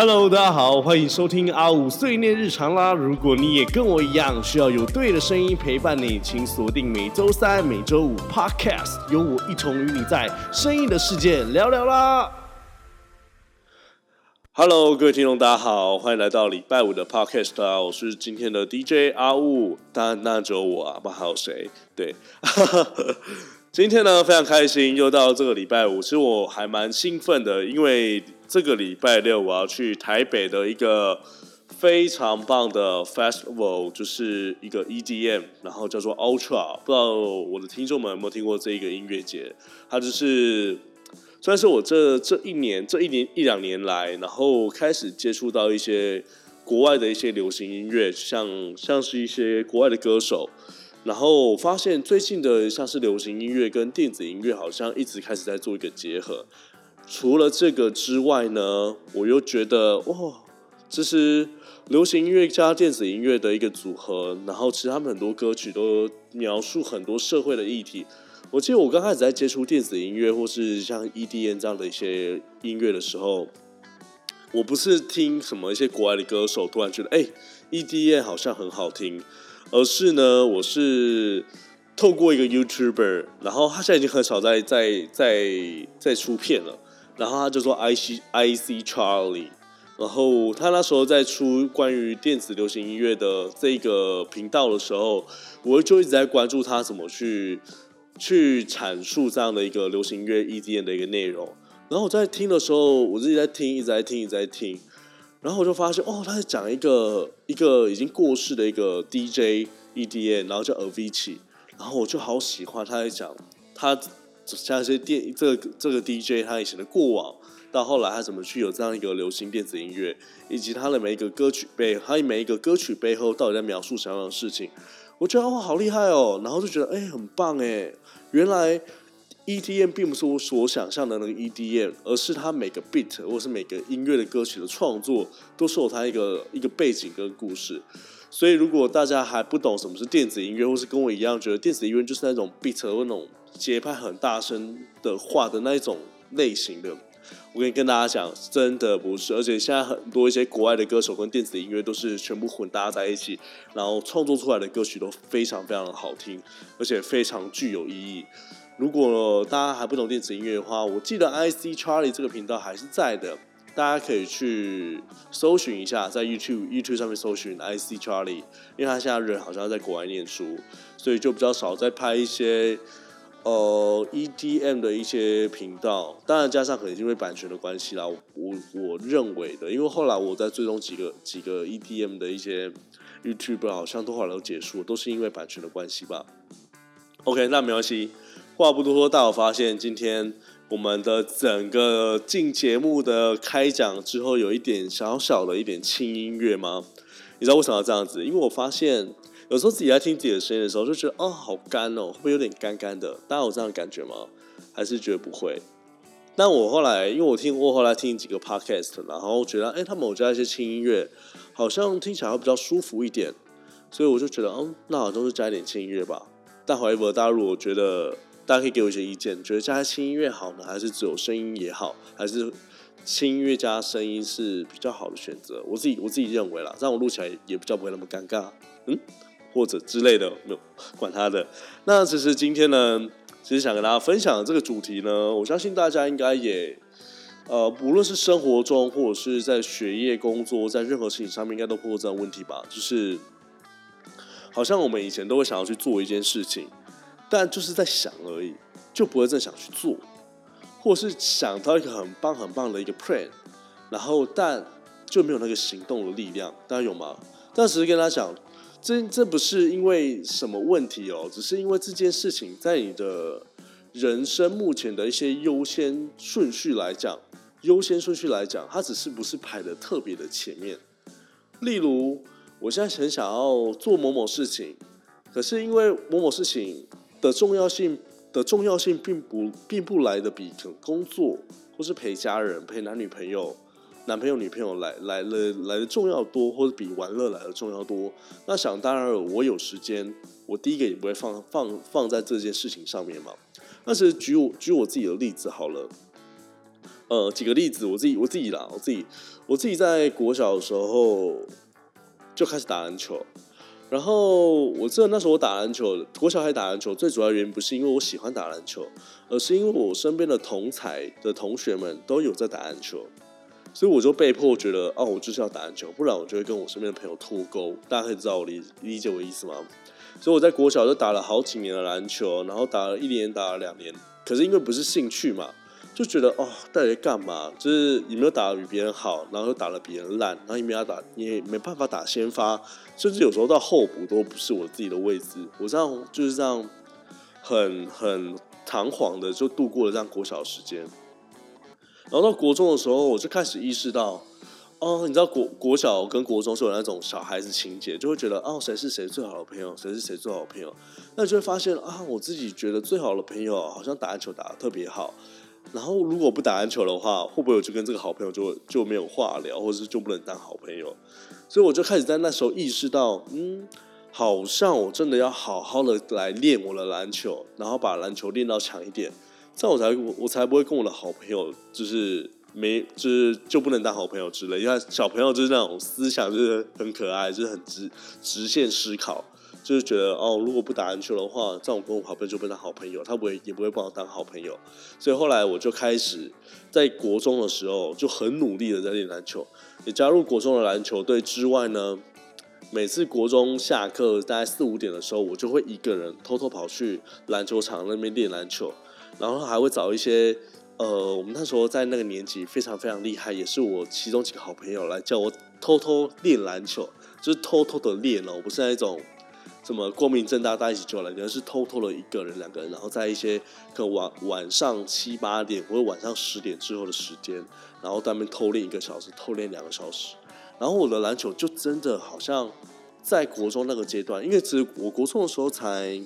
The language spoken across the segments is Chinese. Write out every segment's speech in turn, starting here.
Hello，大家好，欢迎收听阿五碎念日常啦。如果你也跟我一样需要有对的声音陪伴你，请锁定每周三、每周五 Podcast，由我一同与你在声音的世界聊聊啦。Hello，各位听众，大家好，欢迎来到礼拜五的 Podcast 啊，我是今天的 DJ 阿五，当然那只有我啊，不还有谁？对。今天呢，非常开心，又到这个礼拜五，其实我还蛮兴奋的，因为这个礼拜六我要去台北的一个非常棒的 festival，就是一个 EDM，然后叫做 Ultra，不知道我的听众们有没有听过这一个音乐节？它就是算是我这这一年这一年一两年来，然后开始接触到一些国外的一些流行音乐，像像是一些国外的歌手。然后发现最近的像是流行音乐跟电子音乐好像一直开始在做一个结合。除了这个之外呢，我又觉得哇，这是流行音乐加电子音乐的一个组合。然后其实他们很多歌曲都描述很多社会的议题。我记得我刚开始在接触电子音乐或是像 EDM 这样的一些音乐的时候，我不是听什么一些国外的歌手突然觉得哎，EDM 好像很好听。而是呢，我是透过一个 YouTuber，然后他现在已经很少在在在在出片了。然后他就说 I C I C Charlie，然后他那时候在出关于电子流行音乐的这个频道的时候，我就一直在关注他怎么去去阐述这样的一个流行音乐 EDM 的一个内容。然后我在听的时候，我自己在听，一直在听，一直在听。然后我就发现，哦，他在讲一个一个已经过世的一个 DJ EDM，然后叫 avici 然后我就好喜欢他在讲他像一些电这个这个 DJ 他以前的过往，到后来他怎么去有这样一个流行电子音乐，以及他的每一个歌曲背，他每一个歌曲背后到底在描述什么样的事情，我觉得哇好厉害哦，然后就觉得哎很棒哎，原来。EDM 并不是我所想象的那个 EDM，而是他每个 beat 或是每个音乐的歌曲的创作，都是有他一个一个背景跟故事。所以，如果大家还不懂什么是电子音乐，或是跟我一样觉得电子音乐就是那种 beat 或那种节拍很大声的话的那一种类型的，我可以跟大家讲，真的不是。而且现在很多一些国外的歌手跟电子音乐都是全部混搭在一起，然后创作出来的歌曲都非常非常的好听，而且非常具有意义。如果大家还不懂电子音乐的话，我记得 I C Charlie 这个频道还是在的，大家可以去搜寻一下，在 YouTube YouTube 上面搜寻 I C Charlie，因为他现在人好像在国外念书，所以就比较少在拍一些呃 EDM 的一些频道。当然加上可能因为版权的关系啦，我我认为的，因为后来我在追踪几个几个 EDM 的一些 YouTube，好像都后来都结束了，都是因为版权的关系吧。OK，那没关系。话不多说，大家发现今天我们的整个进节目的开讲之后，有一点小小的一点轻音乐吗？你知道为什么要这样子？因为我发现有时候自己在听自己的声音的时候，就觉得哦，好干哦，会不会有点干干的？大家有这样的感觉吗？还是觉得不会？但我后来，因为我听我后来听几个 podcast，然后觉得哎，他们有加一些轻音乐，好像听起来会比较舒服一点，所以我就觉得，嗯，那好像是加一点轻音乐吧。但怀疑大家如果觉得。大家可以给我一些意见，觉得加轻音乐好呢，还是只有声音也好，还是轻音乐加声音是比较好的选择？我自己我自己认为啦，让我录起来也比较不会那么尴尬，嗯，或者之类的，没有管他的。那其实今天呢，其实想跟大家分享的这个主题呢，我相信大家应该也，呃，无论是生活中或者是在学业、工作，在任何事情上面，应该都碰过这样问题吧？就是好像我们以前都会想要去做一件事情。但就是在想而已，就不会真想去做，或是想到一个很棒很棒的一个 plan，然后但就没有那个行动的力量，大家有吗？但只是跟他讲，这这不是因为什么问题哦，只是因为这件事情在你的人生目前的一些优先顺序来讲，优先顺序来讲，它只是不是排的特别的前面。例如，我现在很想要做某某事情，可是因为某某事情。的重要性的重要性并不并不来的比工作或是陪家人陪男女朋友男朋友女朋友来来了来的重要多，或者比玩乐来的重要多。那想当然了，我有时间，我第一个也不会放放放在这件事情上面嘛。那是举我举我自己的例子好了。呃，几个例子，我自己我自己啦，我自己我自己在国小的时候就开始打篮球，然后我记得那时候我打篮球，国小还打篮球，最主要原因不是因为我喜欢打篮球，而是因为我身边的同才的同学们都有在打篮球，所以我就被迫觉得，哦，我就是要打篮球，不然我就会跟我身边的朋友脱钩。大家可以知道我理理解我意思吗？所以我在国小就打了好几年的篮球，然后打了一年，打了两年，可是因为不是兴趣嘛。就觉得哦，到底在干嘛？就是你没有打的比别人好，然后又打的比人烂，然后你没有打，你也没办法打先发，甚至有时候到候补都不是我自己的位置。我这样就是这样，很很堂皇的就度过了这样国小时间。然后到国中的时候，我就开始意识到，哦，你知道国国小跟国中是有那种小孩子情节，就会觉得哦，谁是谁最好的朋友，谁是谁最好的朋友，那就会发现啊，我自己觉得最好的朋友好像打篮球打的特别好。然后如果不打篮球的话，会不会我就跟这个好朋友就就没有话聊，或者是就不能当好朋友？所以我就开始在那时候意识到，嗯，好像我真的要好好的来练我的篮球，然后把篮球练到强一点，这样我才我我才不会跟我的好朋友就是没就是就不能当好朋友之类。因为小朋友就是那种思想就是很可爱，就是很直直线思考。就是觉得哦，如果不打篮球的话，这样我跟我好朋友就不当好朋友，他不会也不会帮我当好朋友。所以后来我就开始在国中的时候就很努力的在练篮球，也加入国中的篮球队之外呢，每次国中下课大概四五点的时候，我就会一个人偷偷跑去篮球场那边练篮球，然后还会找一些呃，我们那时候在那个年级非常非常厉害，也是我其中几个好朋友来叫我偷偷练篮球，就是偷偷的练哦，不是那种。什么光明正大大家一起就来，可能是偷偷的一个人、两个人，然后在一些可能晚晚上七八点或者晚上十点之后的时间，然后在那边偷练一个小时，偷练两个小时。然后我的篮球就真的好像在国中那个阶段，因为其实我国中的时候才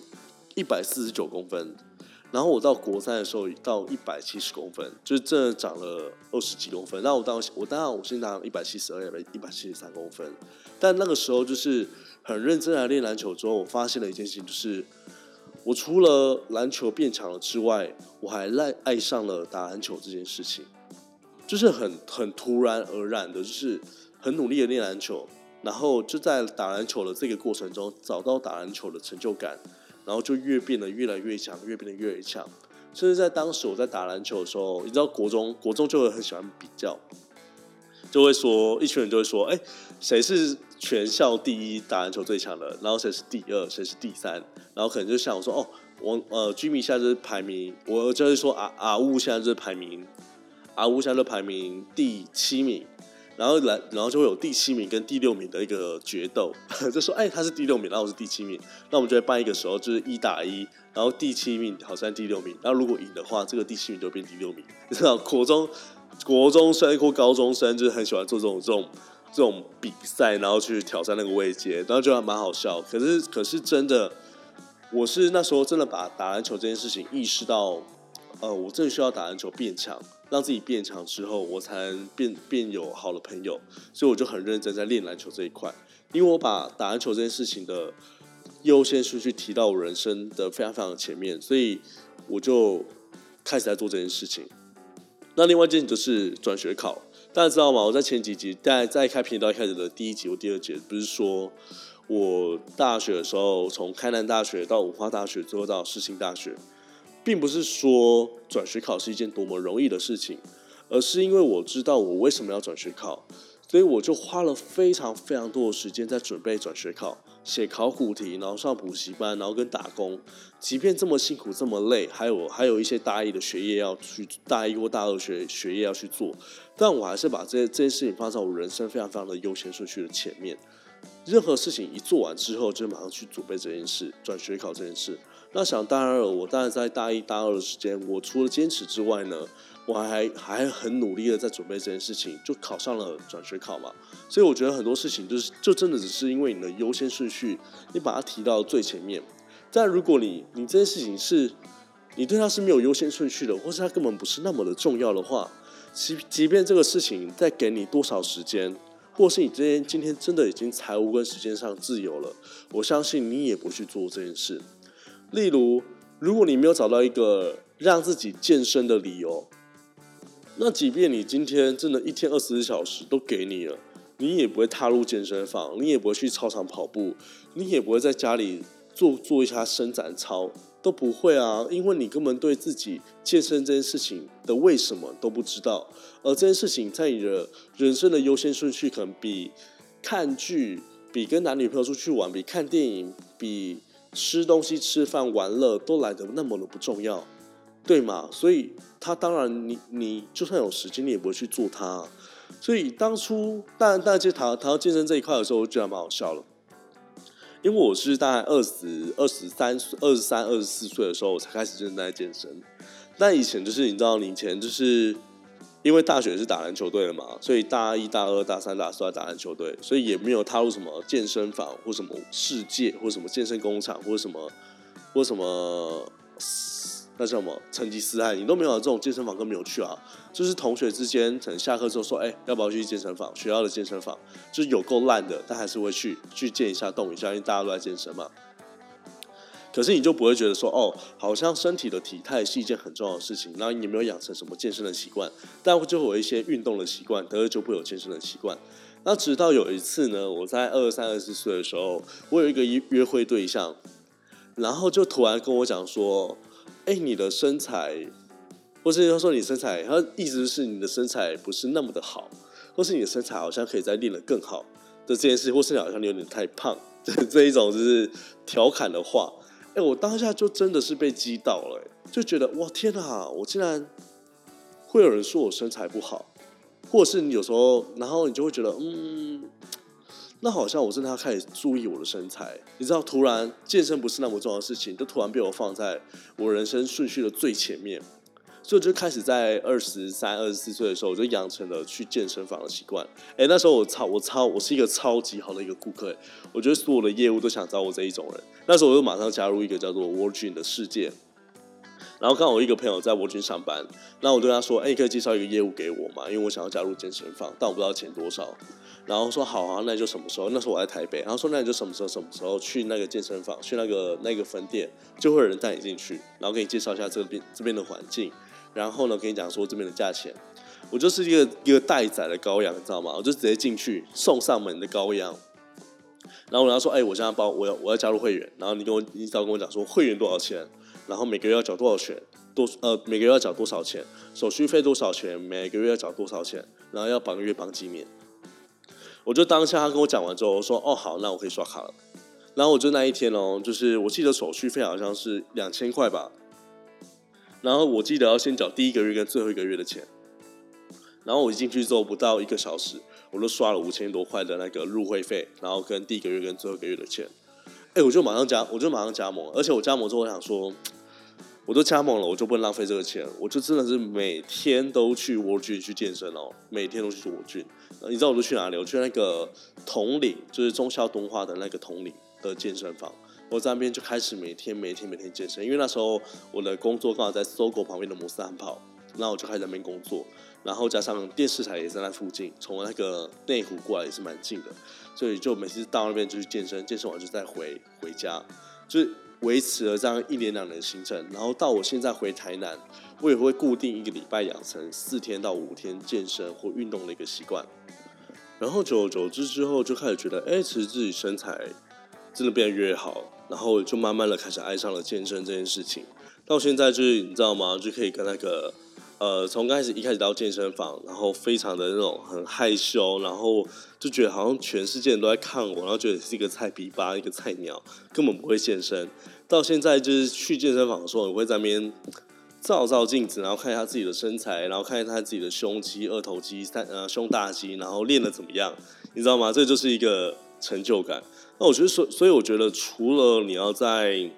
一百四十九公分。然后我到国三的时候到一百七十公分，就是真的长了二十几公分。那我当我当然我现在长一百七十二、一百七十三公分，但那个时候就是很认真来练篮球之后，我发现了一件事情，就是我除了篮球变强了之外，我还爱爱上了打篮球这件事情，就是很很突然而然的，就是很努力的练篮球，然后就在打篮球的这个过程中找到打篮球的成就感。然后就越变得越来越强，越变得越来越强。甚至在当时我在打篮球的时候，你知道国中国中就会很喜欢比较，就会说一群人就会说，哎，谁是全校第一打篮球最强的？然后谁是第二，谁是第三？然后可能就像我说，哦，我呃居民现在就是排名，我就会说啊啊乌现在就是排名，啊乌现在就排名第七名。然后来，然后就会有第七名跟第六名的一个决斗，就说，哎，他是第六名，然后我是第七名，那我们就会办一个时候，就是一打一，然后第七名好像第六名，然后如果赢的话，这个第七名就变第六名。你知道，国中国中生或高中生就是很喜欢做这种这种这种比赛，然后去挑战那个位阶，然后就还蛮好笑。可是可是真的，我是那时候真的把打篮球这件事情意识到，呃，我真的需要打篮球变强。让自己变强之后，我才能变变有好的朋友，所以我就很认真在练篮球这一块。因为我把打篮球这件事情的优先顺序提到我人生的非常非常前面，所以我就开始在做这件事情。那另外一件就是转学考，大家知道吗？我在前几集在在开频道开始的第一集或第二节，不是说我大学的时候从开南大学到五花大学，最后到世新大学。并不是说转学考是一件多么容易的事情，而是因为我知道我为什么要转学考，所以我就花了非常非常多的时间在准备转学考，写考古题，然后上补习班，然后跟打工。即便这么辛苦这么累，还有还有一些大一的学业要去，大一或大二学学业要去做，但我还是把这这些事情放在我人生非常非常的优先顺序的前面。任何事情一做完之后，就马上去准备这件事，转学考这件事。那想当然了，我当然在大一、大二的时间，我除了坚持之外呢，我还还很努力的在准备这件事情，就考上了转学考嘛。所以我觉得很多事情就是，就真的只是因为你的优先顺序，你把它提到最前面。但如果你你这件事情是，你对它是没有优先顺序的，或是它根本不是那么的重要的话，即即便这个事情再给你多少时间，或是你今天今天真的已经财务跟时间上自由了，我相信你也不去做这件事。例如，如果你没有找到一个让自己健身的理由，那即便你今天真的一天二十四小时都给你了，你也不会踏入健身房，你也不会去操场跑步，你也不会在家里做做一下伸展操，都不会啊，因为你根本对自己健身这件事情的为什么都不知道，而这件事情在你的人生的优先顺序可能比看剧、比跟男女朋友出去玩、比看电影、比吃东西、吃饭、玩乐都来得那么的不重要。对嘛？所以他当然，你你就算有时间，你也不会去做它。所以当初，当然，大家谈谈到健身这一块的时候，我觉得蛮好笑了。因为我是大概二十二十三、二十三、二十四岁的时候，我才开始正在健身。但以前就是你知道，你以前就是因为大学是打篮球队的嘛，所以大一、大二、大三、大四都在打篮球队，所以也没有踏入什么健身房或什么世界或什么健身工厂或什么或什么。那什么成吉思汗，你都没有这种健身房，更没有去啊。就是同学之间，可能下课之后说，哎，要不要去健身房？学校的健身房就是有够烂的，但还是会去去健一下、动一下，因为大家都在健身嘛。可是你就不会觉得说，哦，好像身体的体态是一件很重要的事情。然后你没有养成什么健身的习惯，但就会有一些运动的习惯，得就不会有健身的习惯。那直到有一次呢，我在二三、二四岁的时候，我有一个约约会对象，然后就突然跟我讲说。哎，你的身材，或是他说你身材，他意思是你的身材不是那么的好，或是你的身材好像可以再练得更好的这件事，或是你好像你有点太胖，这一种就是调侃的话。哎，我当下就真的是被击到了，就觉得哇天哪，我竟然会有人说我身材不好，或是你有时候，然后你就会觉得嗯。那好像我真的要开始注意我的身材，你知道，突然健身不是那么重要的事情，就突然被我放在我人生顺序的最前面，所以就开始在二十三、二十四岁的时候，我就养成了去健身房的习惯。哎，那时候我超我超我是一个超级好的一个顾客，我觉得所有的业务都想找我这一种人。那时候我就马上加入一个叫做 Virgin 的世界。然后刚好我一个朋友在沃君上班，那我对他说：“哎，你可以介绍一个业务给我嘛？因为我想要加入健身房，但我不知道钱多少。”然后说：“好啊，那就什么时候？”那时候我在台北。然后说：“那你就什么时候？什么时候去那个健身房？去那个那个分店，就会有人带你进去，然后给你介绍一下这边这边的环境。然后呢，跟你讲说这边的价钱。我就是一个一个待宰的羔羊，你知道吗？我就直接进去送上门的羔羊。然后我跟他说：“哎，我现在包我要我要加入会员。然后你跟我你只要跟我讲说会员多少钱。”然后每个月要缴多少钱？多呃，每个月要缴多少钱？手续费多少钱？每个月要缴多少钱？然后要绑月绑几年？我就当下他跟我讲完之后，我说哦好，那我可以刷卡了。然后我就那一天哦，就是我记得手续费好像是两千块吧。然后我记得要先缴第一个月跟最后一个月的钱。然后我一进去之后不到一个小时，我就刷了五千多块的那个入会费，然后跟第一个月跟最后一个月的钱。哎，我就马上加，我就马上加盟，而且我加盟之后，我想说，我都加盟了，我就不能浪费这个钱，我就真的是每天都去沃郡去健身哦，每天都去沃郡。你知道我都去哪里？我去那个统领，就是中校东化的那个统领的健身房，我在那边就开始每天每天每天健身，因为那时候我的工作刚好在搜狗旁边的摩斯汉堡，那我就开始那边工作。然后加上电视台也在那附近，从那个内湖过来也是蛮近的，所以就每次到那边就去健身，健身完就再回回家，就是维持了这样一年两年的行程。然后到我现在回台南，我也会固定一个礼拜养成四天到五天健身或运动的一个习惯。然后久而久之之后，就开始觉得，哎，其实自己身材真的变得越好，然后就慢慢的开始爱上了健身这件事情。到现在就是你知道吗？就可以跟那个。呃，从开始一开始到健身房，然后非常的那种很害羞，然后就觉得好像全世界人都在看我，然后觉得是一个菜皮吧，一个菜鸟，根本不会健身。到现在就是去健身房的时候，我会在那边照照镜子，然后看一下自己的身材，然后看一下自己的胸肌、二头肌、三呃胸大肌，然后练的怎么样，你知道吗？这就是一个成就感。那我觉得，所所以我觉得，除了你要在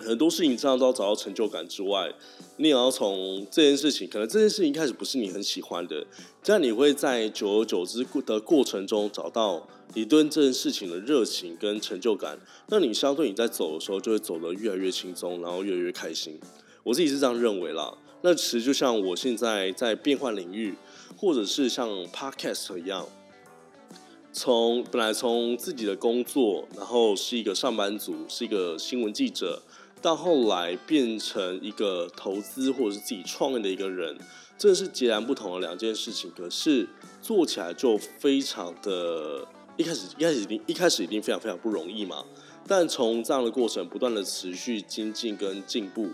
很多事情这样都要找到成就感之外，你也要从这件事情，可能这件事情开始不是你很喜欢的，这样你会在久而久之的过程中找到你对这件事情的热情跟成就感，那你相对你在走的时候就会走得越来越轻松，然后越来越开心。我自己是这样认为啦。那其实就像我现在在变换领域，或者是像 Podcast 一样，从本来从自己的工作，然后是一个上班族，是一个新闻记者。到后来变成一个投资或者是自己创业的一个人，这是截然不同的两件事情。可是做起来就非常的，一开始一开始一定一开始一定非常非常不容易嘛。但从这样的过程不断的持续精进跟进步，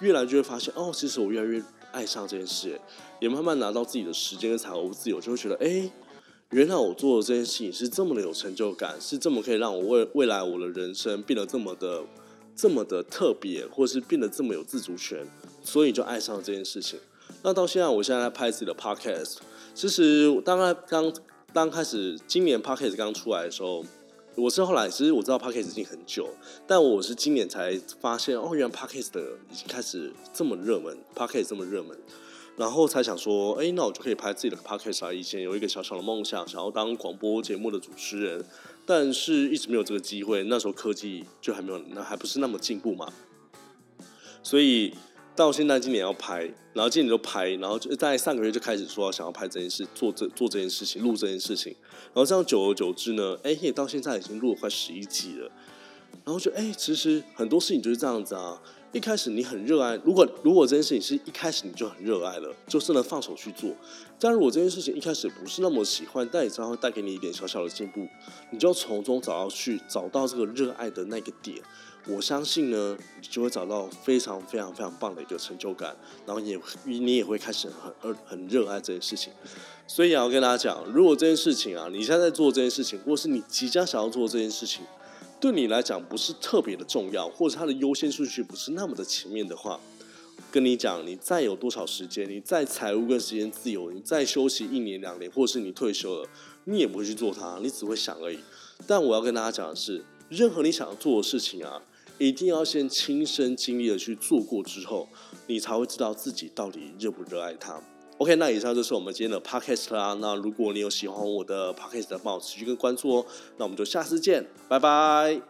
越来就会发现哦，其实我越来越爱上这件事，也慢慢拿到自己的时间跟财务自由，就会觉得哎。原来我做的这件事情是这么的有成就感，是这么可以让我未未来我的人生变得这么的这么的特别，或是变得这么有自主权，所以就爱上了这件事情。那到现在，我现在在拍自己的 podcast。其实，当然刚刚开始今年 podcast 刚出来的时候，我是后来其实我知道 podcast 已经很久，但我是今年才发现哦，原来 podcast 的已经开始这么热门，podcast 这么热门。然后才想说，哎，那我就可以拍自己的 podcast 啊！以前有一个小小的梦想，想要当广播节目的主持人，但是一直没有这个机会。那时候科技就还没有，那还不是那么进步嘛。所以到现在今年要拍，然后今年就拍，然后就在上个月就开始说想要拍这件事，做这做这件事情，录这件事情。然后这样久而久之呢，哎，也到现在已经录了快十一集了。然后就哎，其实很多事情就是这样子啊。一开始你很热爱，如果如果这件事情是一开始你就很热爱了，就是能放手去做。但如果这件事情一开始不是那么喜欢，但也知道会带给你一点小小的进步，你就从中找到去找到这个热爱的那个点。我相信呢，你就会找到非常非常非常棒的一个成就感，然后也你也会开始很很热爱这件事情。所以要跟大家讲，如果这件事情啊，你现在在做这件事情，或是你即将想要做这件事情。对你来讲不是特别的重要，或者它的优先顺序不是那么的前面的话，跟你讲，你再有多少时间，你再财务跟时间自由，你再休息一年两年，或者是你退休了，你也不会去做它，你只会想而已。但我要跟大家讲的是，任何你想要做的事情啊，一定要先亲身经历的去做过之后，你才会知道自己到底热不热爱它。OK，那以上就是我们今天的 Podcast 啦。那如果你有喜欢我的 Podcast，帮我持续跟关注哦。那我们就下次见，拜拜。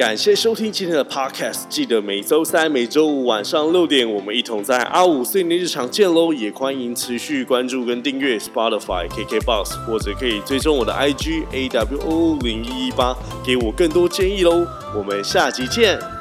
感谢收听今天的 Podcast，记得每周三、每周五晚上六点，我们一同在阿五碎念日常见喽！也欢迎持续关注跟订阅 Spotify、KKBox，或者可以追踪我的 IG AWO 零一一八，给我更多建议喽！我们下集见。